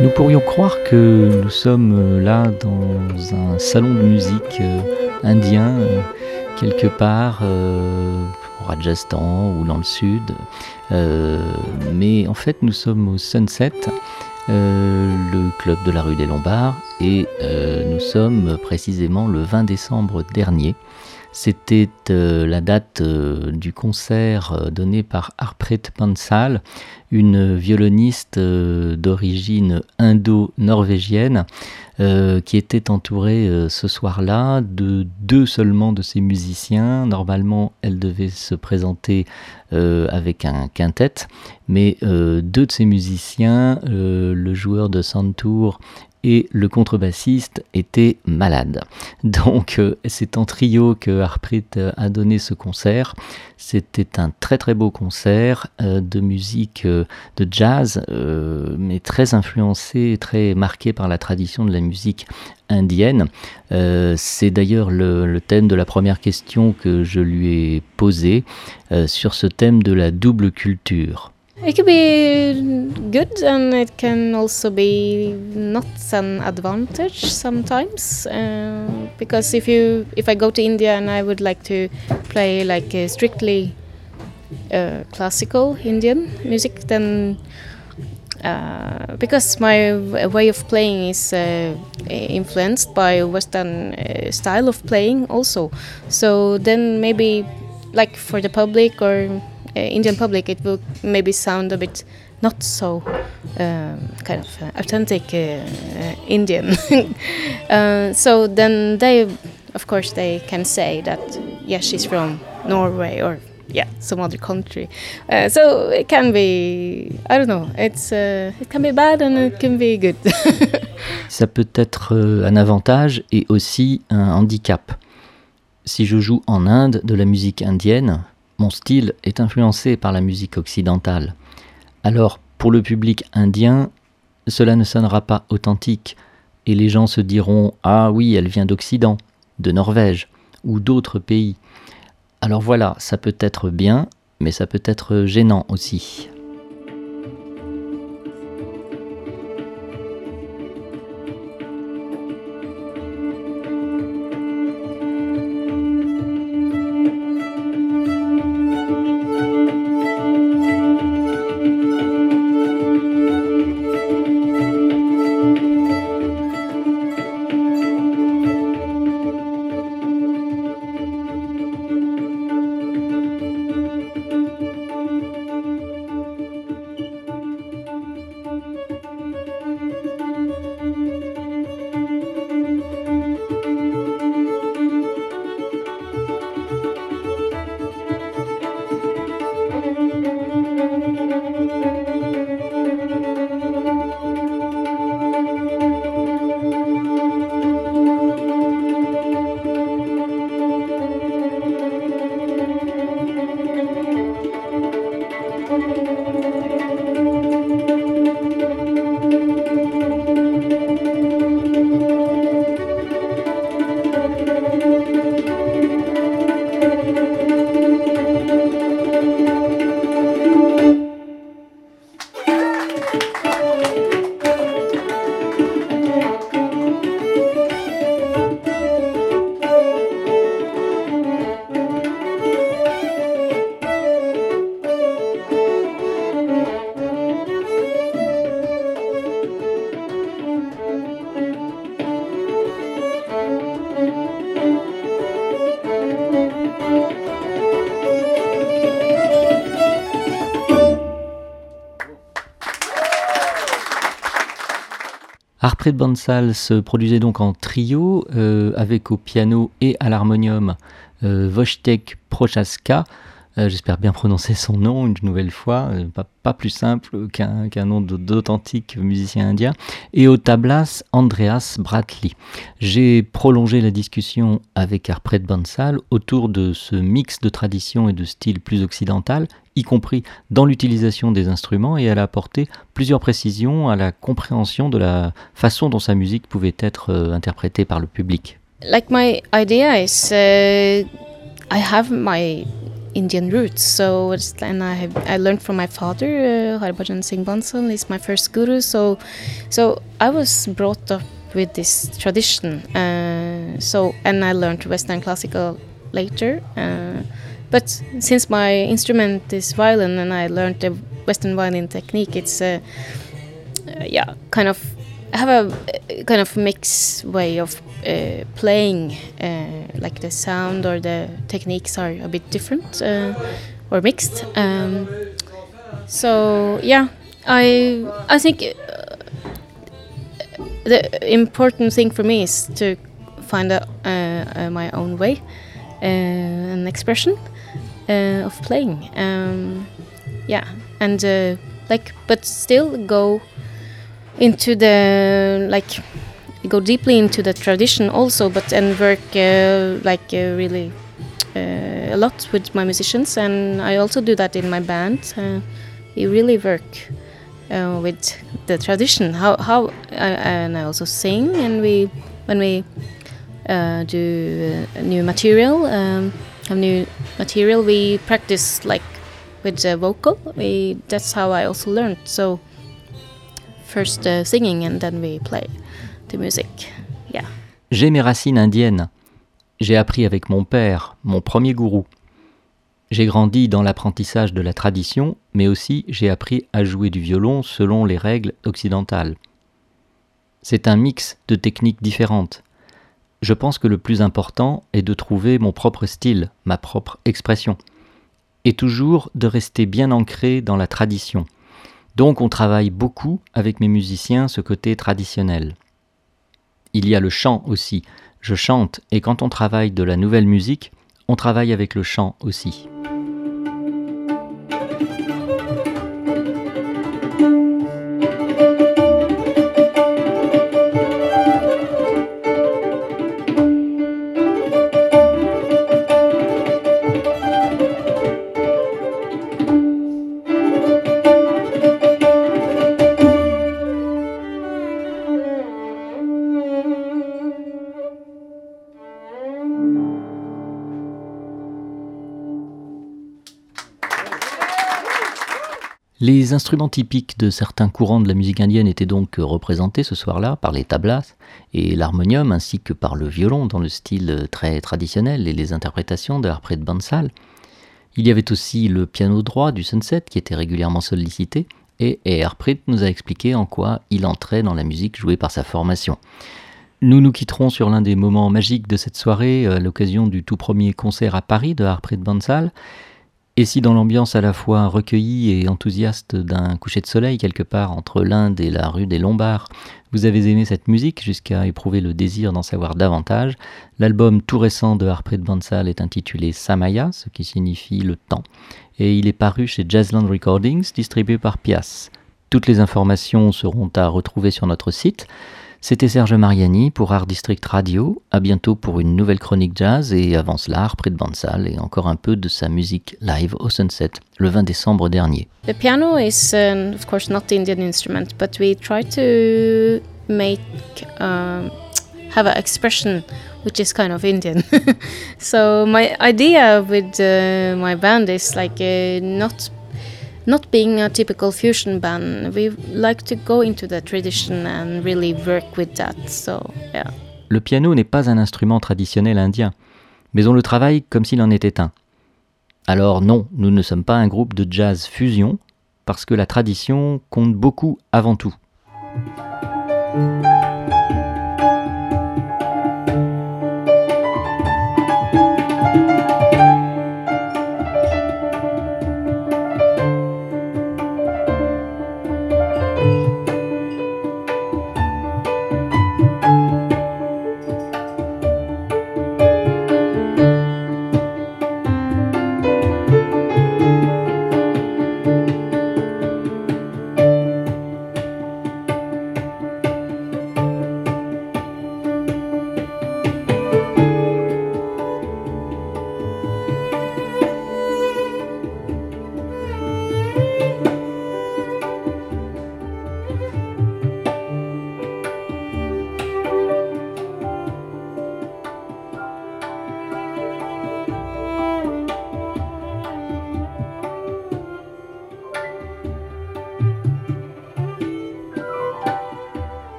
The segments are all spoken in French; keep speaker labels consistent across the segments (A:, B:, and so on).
A: Nous pourrions croire que nous sommes euh, là dans un salon de musique euh, indien, euh, quelque part au Rajasthan ou dans le sud. mais en fait, nous sommes au Sunset, le club de la rue des Lombards, et nous sommes précisément le 20 décembre dernier. C'était euh, la date euh, du concert euh, donné par Harpreet Pansal, une violoniste d'origine indo-norvégienne, qui était entourée ce soir-là de deux seulement de ses musiciens. Normalement, elle devait se présenter avec un quintet, mais deux de ses musiciens, le joueur de Santour et le contrebassiste était malade. Donc euh, c'est en trio que Harpreet euh, a donné ce concert. C'était un très très beau concert euh, de musique de jazz, mais très influencé, très marqué par la tradition de la musique indienne. c'est d'ailleurs le, thème de la première question que je lui ai posée sur ce thème de la double culture.
B: It could be good and it can also be not an advantage sometimes uh, because if you if I go to India and I would like to play like strictly uh, classical Indian music then uh, because my way of playing is uh, influenced by Western uh, style of playing also. So then maybe like for the public or Indian public, it will maybe sound a bit not so um, kind of uh, authentic uh, Indian. so then they, of course, they can say that yes, she's from Norway or yeah, some other country. Uh, so it can be, I don't know, it's, uh, it can be bad and it can be good.
A: Ça peut être un avantage et aussi un handicap. Si je joue en Inde de la musique indienne, mon style est influencé par la musique occidentale. Alors, pour le public indien, cela ne sonnera pas authentique, et les gens se diront Ah oui, elle vient d'Occident, de Norvège, ou d'autres pays. Alors voilà, ça peut être bien, mais ça peut être gênant aussi. Harpreet Bansal se produisait donc en trio euh, avec au piano et à l'harmonium euh, Wojtek Prochaska, euh, j'espère bien prononcer son nom une nouvelle fois, euh, pas, plus simple qu'un nom d'authentique musicien indien, et au tablas Andreas Bratley. J'ai prolongé la discussion avec Arpred Bansal autour de ce mix de tradition et de style plus occidental, y compris dans l'utilisation des instruments, et elle a apporté plusieurs précisions à la compréhension de la façon dont sa musique pouvait être euh, interprétée par le public.
B: Like my idea is, uh, I have my Indian roots. So and I have, I learned from my father, uh, Harbhajan Singh Bansal is my first guru. So so I was brought up with this tradition. Uh, so and I learned Western classical later. Uh, but since my instrument is violin and I learned the Western violin technique, it's uh, yeah kind of I have a, kind of mixed way of uh, playing. Uh, like the sound or the techniques are a bit different uh, or mixed. Um, so yeah, I I think uh, the important thing for me is to find a, uh, my own way, an expression of playing. Um, yeah, and like, but still go into the like go deeply into the tradition also but and work uh, like uh, really uh, a lot with my musicians and I also do that in my band uh, we really work uh, with the tradition how how and I also sing and we when we uh, do new material um, new material we practice like with the vocal we that's how I also learned so first uh, singing and then we play the music. Yeah.
A: J'ai mes racines indiennes. J'ai appris avec mon père, mon premier gourou. J'ai grandi dans l'apprentissage de la tradition, mais aussi j'ai appris à jouer du violon selon les règles occidentales. C'est un mix de techniques différentes. Je pense que le plus important est de trouver mon propre style, ma propre expression, et toujours de rester bien ancré dans la tradition. Donc on travaille beaucoup avec mes musiciens ce côté traditionnel. Il y a le chant aussi. Je chante et quand on travaille de la nouvelle musique, on travaille avec le chant aussi. Les instruments typiques de certains courants de la musique indienne étaient donc représentés ce soir-là par les tablas et l'harmonium ainsi que par le violon dans le style très traditionnel et les interprétations de Harpreet Bansal. Il y avait aussi le piano droit du Sunset qui était régulièrement sollicité et, et Harpreet nous a expliqué en quoi il entrait dans la musique jouée par sa formation. Nous nous quitterons sur l'un des moments magiques de cette soirée à l'occasion du tout premier concert à Paris de Harpreet Bansal. Et si dans l'ambiance à la fois recueillie et enthousiaste d'un coucher de soleil quelque part entre l'Inde et la rue des Lombards, vous avez aimé cette musique jusqu'à éprouver le désir d'en savoir davantage, l'album tout récent de Harpreet Bansal est intitulé Samaya, ce qui signifie le temps, et il est paru chez Jazzland Recordings, distribué par Pias. Toutes les informations seront à retrouver sur notre site. C'était Serge Mariani pour Art District Radio. À bientôt pour une nouvelle chronique jazz et avant cela, près de Bansal et encore un peu de sa musique live au Sunset le 20 décembre dernier.
B: The piano is um, of course not Indian instrument, but we try to make um, have an expression which is kind of Indian. so my idea with uh, my band is like uh, not not being a typical fusion band, we like to go into the tradition and really work with that. So, yeah.
A: Le piano n'est pas un instrument traditionnel indien, mais on le travaille comme s'il en était un. Alors non, nous ne sommes pas un groupe de jazz fusion, parce que la tradition compte beaucoup avant tout.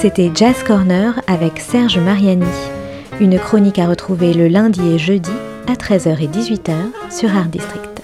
C: C'était Jazz Corner avec Serge Mariani, une chronique à retrouver le lundi et jeudi à 13h et 18h sur Art District.